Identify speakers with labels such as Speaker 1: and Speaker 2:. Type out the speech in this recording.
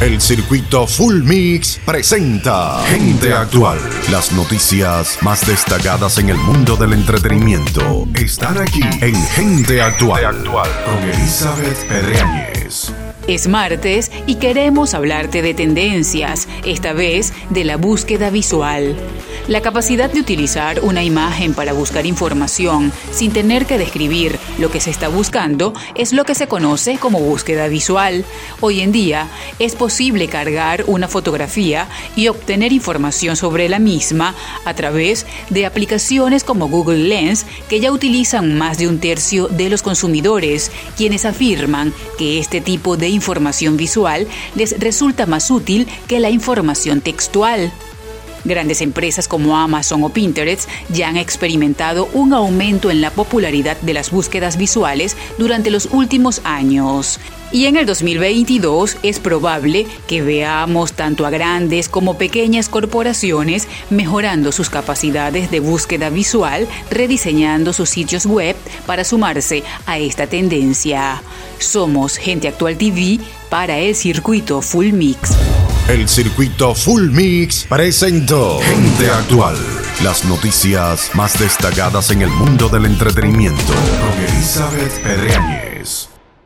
Speaker 1: El circuito Full Mix presenta Gente Actual. Las noticias más destacadas en el mundo del entretenimiento están aquí en Gente Actual, con Elizabeth Pedreñez.
Speaker 2: Es martes y queremos hablarte de tendencias, esta vez de la búsqueda visual. La capacidad de utilizar una imagen para buscar información sin tener que describir lo que se está buscando es lo que se conoce como búsqueda visual. Hoy en día es posible cargar una fotografía y obtener información sobre la misma a través de aplicaciones como Google Lens que ya utilizan más de un tercio de los consumidores, quienes afirman que este tipo de información visual les resulta más útil que la información textual. Grandes empresas como Amazon o Pinterest ya han experimentado un aumento en la popularidad de las búsquedas visuales durante los últimos años. Y en el 2022 es probable que veamos tanto a grandes como pequeñas corporaciones mejorando sus capacidades de búsqueda visual, rediseñando sus sitios web para sumarse a esta tendencia. Somos Gente Actual TV para el circuito Full Mix.
Speaker 1: El circuito Full Mix presentó Gente Actual. Las noticias más destacadas en el mundo del entretenimiento con Elizabeth Pedreñez.